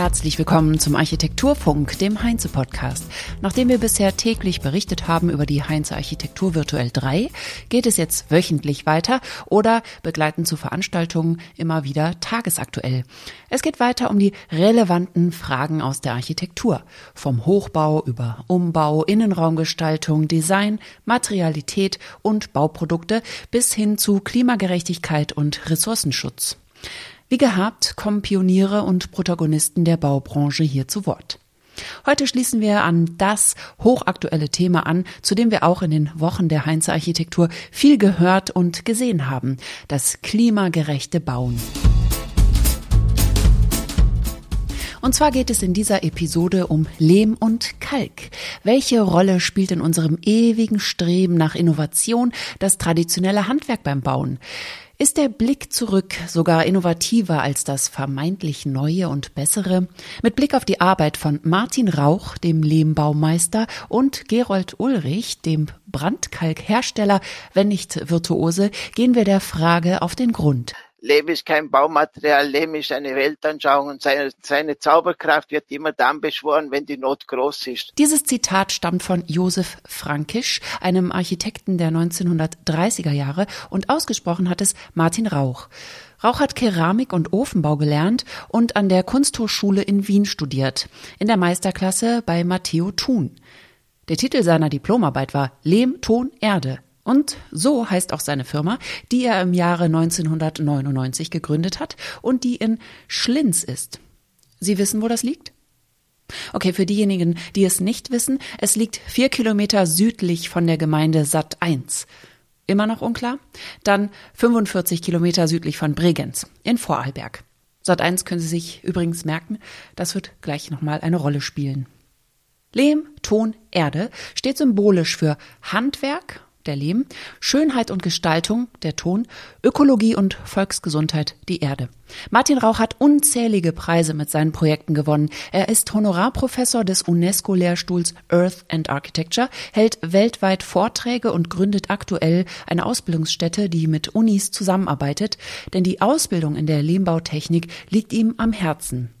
Herzlich willkommen zum Architekturfunk, dem Heinze-Podcast. Nachdem wir bisher täglich berichtet haben über die Heinze Architektur Virtuell 3, geht es jetzt wöchentlich weiter oder begleitend zu Veranstaltungen immer wieder tagesaktuell. Es geht weiter um die relevanten Fragen aus der Architektur. Vom Hochbau über Umbau, Innenraumgestaltung, Design, Materialität und Bauprodukte bis hin zu Klimagerechtigkeit und Ressourcenschutz. Wie gehabt kommen Pioniere und Protagonisten der Baubranche hier zu Wort. Heute schließen wir an das hochaktuelle Thema an, zu dem wir auch in den Wochen der Heinze Architektur viel gehört und gesehen haben, das klimagerechte Bauen. Und zwar geht es in dieser Episode um Lehm und Kalk. Welche Rolle spielt in unserem ewigen Streben nach Innovation das traditionelle Handwerk beim Bauen? Ist der Blick zurück sogar innovativer als das vermeintlich Neue und Bessere? Mit Blick auf die Arbeit von Martin Rauch, dem Lehmbaumeister, und Gerold Ulrich, dem Brandkalkhersteller, wenn nicht Virtuose, gehen wir der Frage auf den Grund. Lehm ist kein Baumaterial, Lehm ist eine Weltanschauung und seine, seine Zauberkraft wird immer dann beschworen, wenn die Not groß ist. Dieses Zitat stammt von Josef Frankisch, einem Architekten der 1930er Jahre und ausgesprochen hat es Martin Rauch. Rauch hat Keramik und Ofenbau gelernt und an der Kunsthochschule in Wien studiert, in der Meisterklasse bei Matteo Thun. Der Titel seiner Diplomarbeit war Lehm, Ton, Erde. Und so heißt auch seine Firma, die er im Jahre 1999 gegründet hat und die in Schlinz ist. Sie wissen, wo das liegt? Okay, für diejenigen, die es nicht wissen, es liegt vier Kilometer südlich von der Gemeinde Satt 1. Immer noch unklar? Dann 45 Kilometer südlich von Bregenz in Vorarlberg. Satt 1 können Sie sich übrigens merken, das wird gleich nochmal eine Rolle spielen. Lehm, Ton, Erde steht symbolisch für Handwerk der Lehm, Schönheit und Gestaltung, der Ton, Ökologie und Volksgesundheit, die Erde. Martin Rauch hat unzählige Preise mit seinen Projekten gewonnen. Er ist Honorarprofessor des UNESCO-Lehrstuhls Earth and Architecture, hält weltweit Vorträge und gründet aktuell eine Ausbildungsstätte, die mit Unis zusammenarbeitet, denn die Ausbildung in der Lehmbautechnik liegt ihm am Herzen.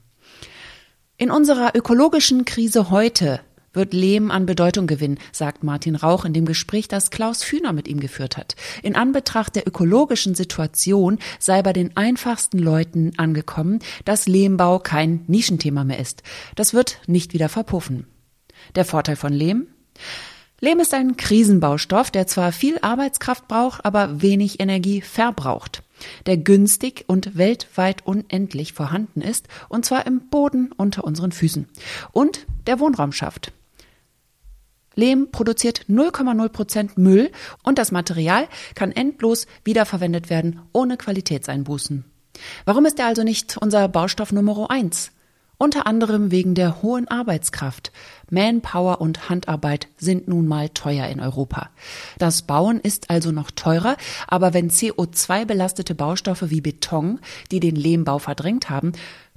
In unserer ökologischen Krise heute wird Lehm an Bedeutung gewinnen, sagt Martin Rauch in dem Gespräch, das Klaus Fühner mit ihm geführt hat. In Anbetracht der ökologischen Situation sei bei den einfachsten Leuten angekommen, dass Lehmbau kein Nischenthema mehr ist. Das wird nicht wieder verpuffen. Der Vorteil von Lehm? Lehm ist ein Krisenbaustoff, der zwar viel Arbeitskraft braucht, aber wenig Energie verbraucht der günstig und weltweit unendlich vorhanden ist, und zwar im Boden unter unseren Füßen, und der Wohnraum schafft. Lehm produziert 0,0 Prozent Müll und das Material kann endlos wiederverwendet werden, ohne Qualitätseinbußen. Warum ist er also nicht unser Baustoff Nummer eins? Unter anderem wegen der hohen Arbeitskraft. Manpower und Handarbeit sind nun mal teuer in Europa. Das Bauen ist also noch teurer, aber wenn CO2-belastete Baustoffe wie Beton, die den Lehmbau verdrängt haben,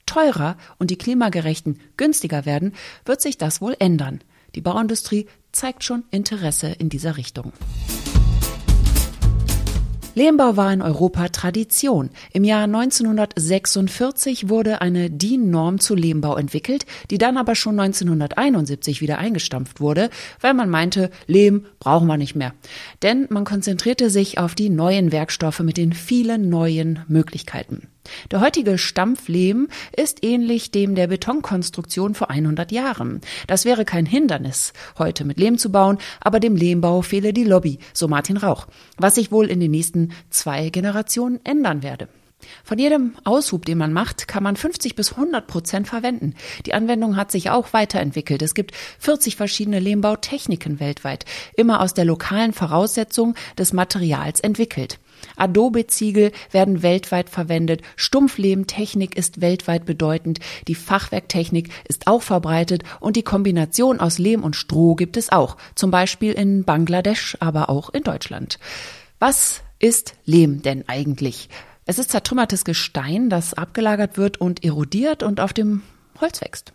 teurer und die klimagerechten günstiger werden, wird sich das wohl ändern. Die Bauindustrie zeigt schon Interesse in dieser Richtung. Lehmbau war in Europa Tradition. Im Jahr 1946 wurde eine DIN-Norm zu Lehmbau entwickelt, die dann aber schon 1971 wieder eingestampft wurde, weil man meinte, Lehm brauchen wir nicht mehr. Denn man konzentrierte sich auf die neuen Werkstoffe mit den vielen neuen Möglichkeiten. Der heutige Stampflehm ist ähnlich dem der Betonkonstruktion vor 100 Jahren. Das wäre kein Hindernis, heute mit Lehm zu bauen, aber dem Lehmbau fehle die Lobby, so Martin Rauch, was sich wohl in den nächsten zwei Generationen ändern werde. Von jedem Aushub, den man macht, kann man 50 bis 100 Prozent verwenden. Die Anwendung hat sich auch weiterentwickelt. Es gibt 40 verschiedene Lehmbautechniken weltweit, immer aus der lokalen Voraussetzung des Materials entwickelt. Adobe-Ziegel werden weltweit verwendet, Stumpflehmtechnik ist weltweit bedeutend, die Fachwerktechnik ist auch verbreitet und die Kombination aus Lehm und Stroh gibt es auch, zum Beispiel in Bangladesch, aber auch in Deutschland. Was ist Lehm denn eigentlich? Es ist zertrümmertes Gestein, das abgelagert wird und erodiert und auf dem Holz wächst.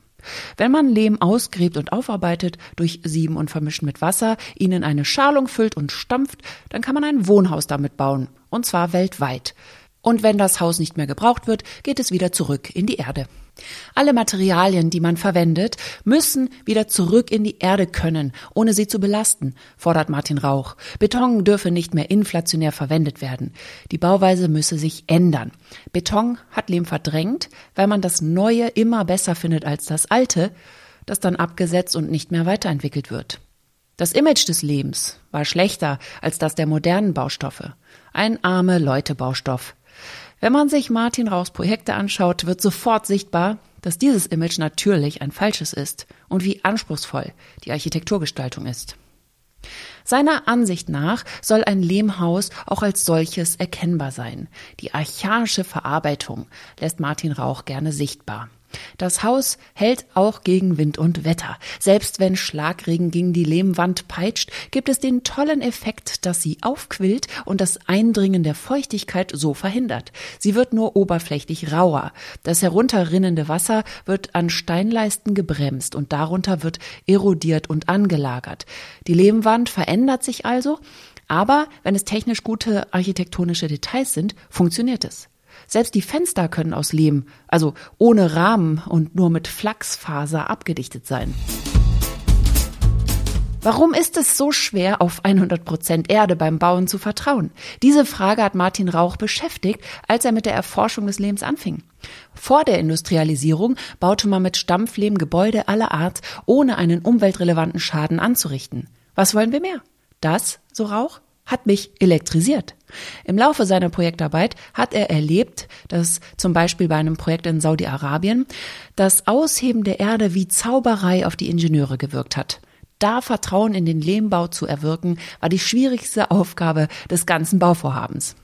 Wenn man Lehm ausgräbt und aufarbeitet, durch Sieben und Vermischen mit Wasser, ihn in eine Schalung füllt und stampft, dann kann man ein Wohnhaus damit bauen. Und zwar weltweit. Und wenn das Haus nicht mehr gebraucht wird, geht es wieder zurück in die Erde. Alle Materialien, die man verwendet, müssen wieder zurück in die Erde können, ohne sie zu belasten, fordert Martin Rauch. Beton dürfe nicht mehr inflationär verwendet werden. Die Bauweise müsse sich ändern. Beton hat Lehm verdrängt, weil man das Neue immer besser findet als das Alte, das dann abgesetzt und nicht mehr weiterentwickelt wird. Das Image des Lehms war schlechter als das der modernen Baustoffe. Ein arme Leute-Baustoff. Wenn man sich Martin Rauchs Projekte anschaut, wird sofort sichtbar, dass dieses Image natürlich ein falsches ist und wie anspruchsvoll die Architekturgestaltung ist. Seiner Ansicht nach soll ein Lehmhaus auch als solches erkennbar sein. Die archaische Verarbeitung lässt Martin Rauch gerne sichtbar. Das Haus hält auch gegen Wind und Wetter. Selbst wenn Schlagregen gegen die Lehmwand peitscht, gibt es den tollen Effekt, dass sie aufquillt und das Eindringen der Feuchtigkeit so verhindert. Sie wird nur oberflächlich rauer. Das herunterrinnende Wasser wird an Steinleisten gebremst und darunter wird erodiert und angelagert. Die Lehmwand verändert sich also, aber wenn es technisch gute architektonische Details sind, funktioniert es. Selbst die Fenster können aus Lehm, also ohne Rahmen und nur mit Flachsfaser abgedichtet sein. Warum ist es so schwer, auf 100% Erde beim Bauen zu vertrauen? Diese Frage hat Martin Rauch beschäftigt, als er mit der Erforschung des Lehms anfing. Vor der Industrialisierung baute man mit Stampflehm Gebäude aller Art, ohne einen umweltrelevanten Schaden anzurichten. Was wollen wir mehr? Das, so Rauch, hat mich elektrisiert. Im Laufe seiner Projektarbeit hat er erlebt, dass zum Beispiel bei einem Projekt in Saudi-Arabien das Ausheben der Erde wie Zauberei auf die Ingenieure gewirkt hat. Da Vertrauen in den Lehmbau zu erwirken, war die schwierigste Aufgabe des ganzen Bauvorhabens.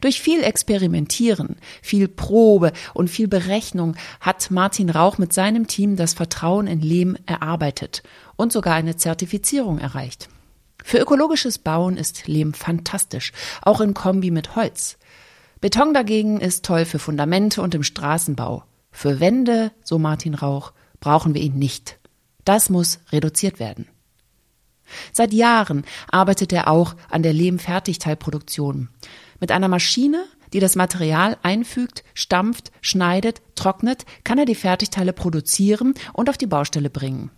Durch viel Experimentieren, viel Probe und viel Berechnung hat Martin Rauch mit seinem Team das Vertrauen in Lehm erarbeitet und sogar eine Zertifizierung erreicht. Für ökologisches Bauen ist Lehm fantastisch, auch in Kombi mit Holz. Beton dagegen ist toll für Fundamente und im Straßenbau. Für Wände, so Martin Rauch, brauchen wir ihn nicht. Das muss reduziert werden. Seit Jahren arbeitet er auch an der Lehmfertigteilproduktion. Mit einer Maschine, die das Material einfügt, stampft, schneidet, trocknet, kann er die Fertigteile produzieren und auf die Baustelle bringen.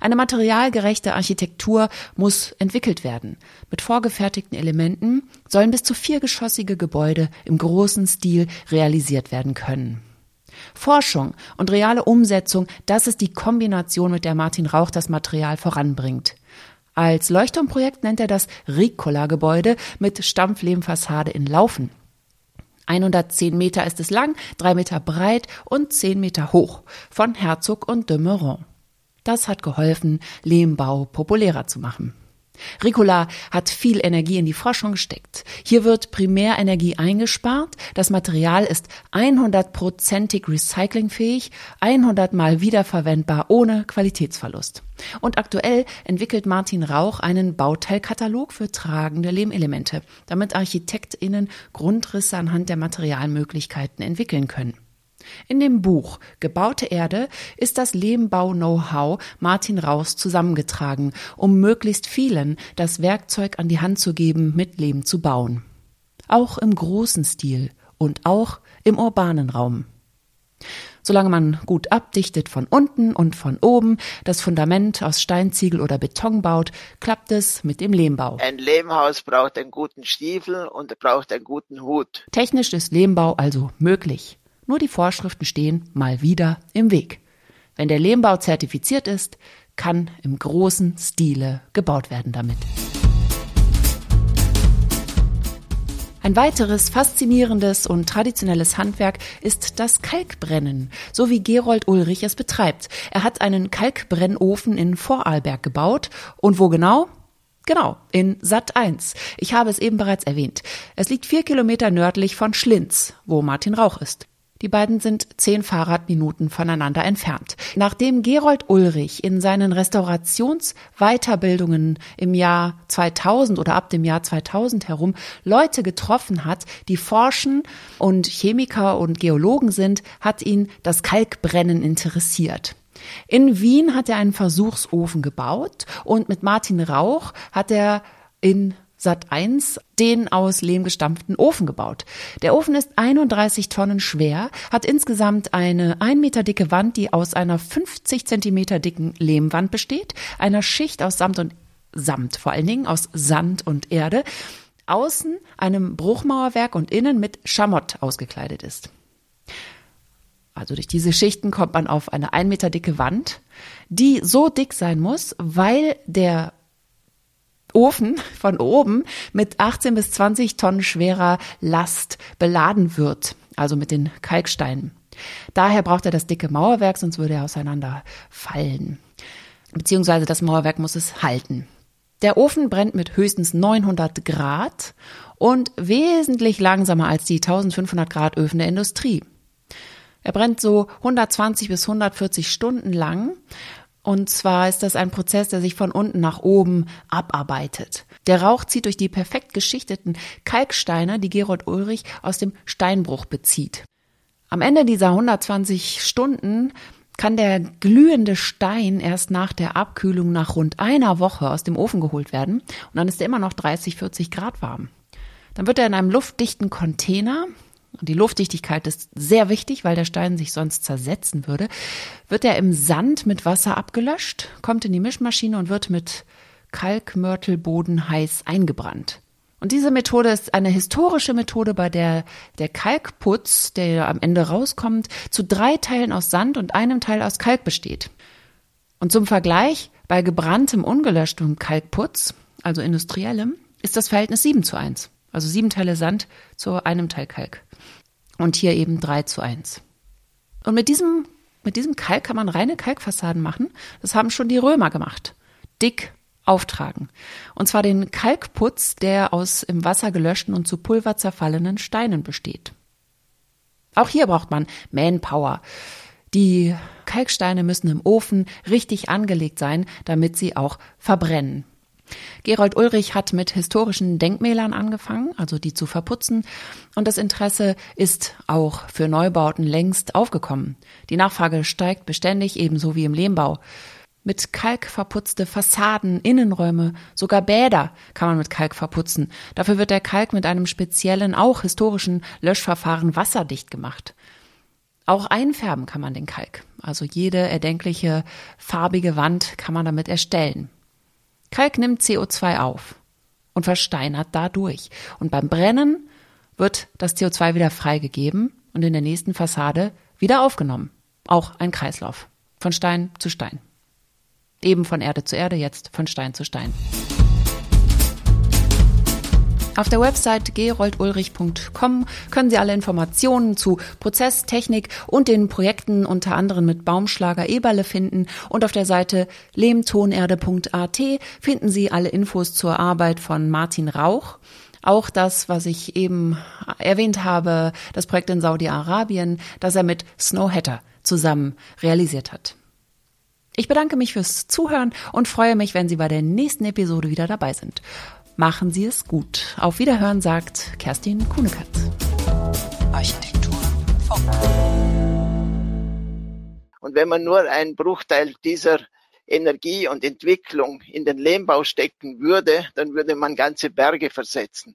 Eine materialgerechte Architektur muss entwickelt werden. Mit vorgefertigten Elementen sollen bis zu viergeschossige Gebäude im großen Stil realisiert werden können. Forschung und reale Umsetzung, das ist die Kombination, mit der Martin Rauch das Material voranbringt. Als Leuchtturmprojekt nennt er das Ricola-Gebäude mit Stampflehmfassade in Laufen. 110 Meter ist es lang, drei Meter breit und zehn Meter hoch von Herzog und de Meuron. Das hat geholfen, Lehmbau populärer zu machen. Ricola hat viel Energie in die Forschung gesteckt. Hier wird Primärenergie eingespart. Das Material ist 100%ig recyclingfähig, 100 mal wiederverwendbar ohne Qualitätsverlust. Und aktuell entwickelt Martin Rauch einen Bauteilkatalog für tragende Lehmelemente, damit ArchitektInnen Grundrisse anhand der Materialmöglichkeiten entwickeln können. In dem Buch Gebaute Erde ist das Lehmbau-Know-how Martin Raus zusammengetragen, um möglichst vielen das Werkzeug an die Hand zu geben, mit Lehm zu bauen. Auch im großen Stil und auch im urbanen Raum. Solange man gut abdichtet von unten und von oben, das Fundament aus Steinziegel oder Beton baut, klappt es mit dem Lehmbau. Ein Lehmhaus braucht einen guten Stiefel und braucht einen guten Hut. Technisch ist Lehmbau also möglich. Nur die Vorschriften stehen mal wieder im Weg. Wenn der Lehmbau zertifiziert ist, kann im großen Stile gebaut werden damit. Ein weiteres faszinierendes und traditionelles Handwerk ist das Kalkbrennen, so wie Gerold Ulrich es betreibt. Er hat einen Kalkbrennofen in Vorarlberg gebaut. Und wo genau? Genau, in Sat 1. Ich habe es eben bereits erwähnt. Es liegt vier Kilometer nördlich von Schlinz, wo Martin Rauch ist. Die beiden sind zehn Fahrradminuten voneinander entfernt. Nachdem Gerold Ulrich in seinen Restaurationsweiterbildungen im Jahr 2000 oder ab dem Jahr 2000 herum Leute getroffen hat, die forschen und Chemiker und Geologen sind, hat ihn das Kalkbrennen interessiert. In Wien hat er einen Versuchsofen gebaut und mit Martin Rauch hat er in Sat 1 den aus Lehm gestampften Ofen gebaut. Der Ofen ist 31 Tonnen schwer, hat insgesamt eine ein Meter dicke Wand, die aus einer 50 Zentimeter dicken Lehmwand besteht, einer Schicht aus Samt und Samt vor allen Dingen aus Sand und Erde, außen einem Bruchmauerwerk und innen mit Schamott ausgekleidet ist. Also durch diese Schichten kommt man auf eine ein Meter dicke Wand, die so dick sein muss, weil der Ofen von oben mit 18 bis 20 Tonnen schwerer Last beladen wird, also mit den Kalksteinen. Daher braucht er das dicke Mauerwerk, sonst würde er auseinanderfallen. Beziehungsweise das Mauerwerk muss es halten. Der Ofen brennt mit höchstens 900 Grad und wesentlich langsamer als die 1500 Grad Öfen der Industrie. Er brennt so 120 bis 140 Stunden lang. Und zwar ist das ein Prozess, der sich von unten nach oben abarbeitet. Der Rauch zieht durch die perfekt geschichteten Kalksteine, die Gerold Ulrich aus dem Steinbruch bezieht. Am Ende dieser 120 Stunden kann der glühende Stein erst nach der Abkühlung nach rund einer Woche aus dem Ofen geholt werden und dann ist er immer noch 30, 40 Grad warm. Dann wird er in einem luftdichten Container die Luftdichtigkeit ist sehr wichtig, weil der Stein sich sonst zersetzen würde, wird er im Sand mit Wasser abgelöscht, kommt in die Mischmaschine und wird mit Kalkmörtelboden heiß eingebrannt. Und diese Methode ist eine historische Methode, bei der der Kalkputz, der am Ende rauskommt, zu drei Teilen aus Sand und einem Teil aus Kalk besteht. Und zum Vergleich, bei gebranntem, ungelöschtem Kalkputz, also industriellem, ist das Verhältnis 7 zu 1. Also sieben Teile Sand zu einem Teil Kalk. Und hier eben drei zu eins. Und mit diesem, mit diesem Kalk kann man reine Kalkfassaden machen. Das haben schon die Römer gemacht. Dick auftragen. Und zwar den Kalkputz, der aus im Wasser gelöschten und zu Pulver zerfallenen Steinen besteht. Auch hier braucht man Manpower. Die Kalksteine müssen im Ofen richtig angelegt sein, damit sie auch verbrennen. Gerold Ulrich hat mit historischen Denkmälern angefangen, also die zu verputzen, und das Interesse ist auch für Neubauten längst aufgekommen. Die Nachfrage steigt beständig, ebenso wie im Lehmbau. Mit Kalk verputzte Fassaden, Innenräume, sogar Bäder kann man mit Kalk verputzen. Dafür wird der Kalk mit einem speziellen, auch historischen Löschverfahren wasserdicht gemacht. Auch einfärben kann man den Kalk. Also jede erdenkliche farbige Wand kann man damit erstellen. Kalk nimmt CO2 auf und versteinert dadurch. Und beim Brennen wird das CO2 wieder freigegeben und in der nächsten Fassade wieder aufgenommen. Auch ein Kreislauf. Von Stein zu Stein. Eben von Erde zu Erde, jetzt von Stein zu Stein. Auf der Website geroldulrich.com können Sie alle Informationen zu Prozess, Technik und den Projekten unter anderem mit Baumschlager Eberle finden und auf der Seite lehmtonerde.at finden Sie alle Infos zur Arbeit von Martin Rauch. Auch das, was ich eben erwähnt habe, das Projekt in Saudi-Arabien, das er mit Snow Hatter zusammen realisiert hat. Ich bedanke mich fürs Zuhören und freue mich, wenn Sie bei der nächsten Episode wieder dabei sind. Machen Sie es gut. Auf Wiederhören sagt Kerstin Kunekatz. Architektur Funk. Und wenn man nur einen Bruchteil dieser Energie und Entwicklung in den Lehmbau stecken würde, dann würde man ganze Berge versetzen.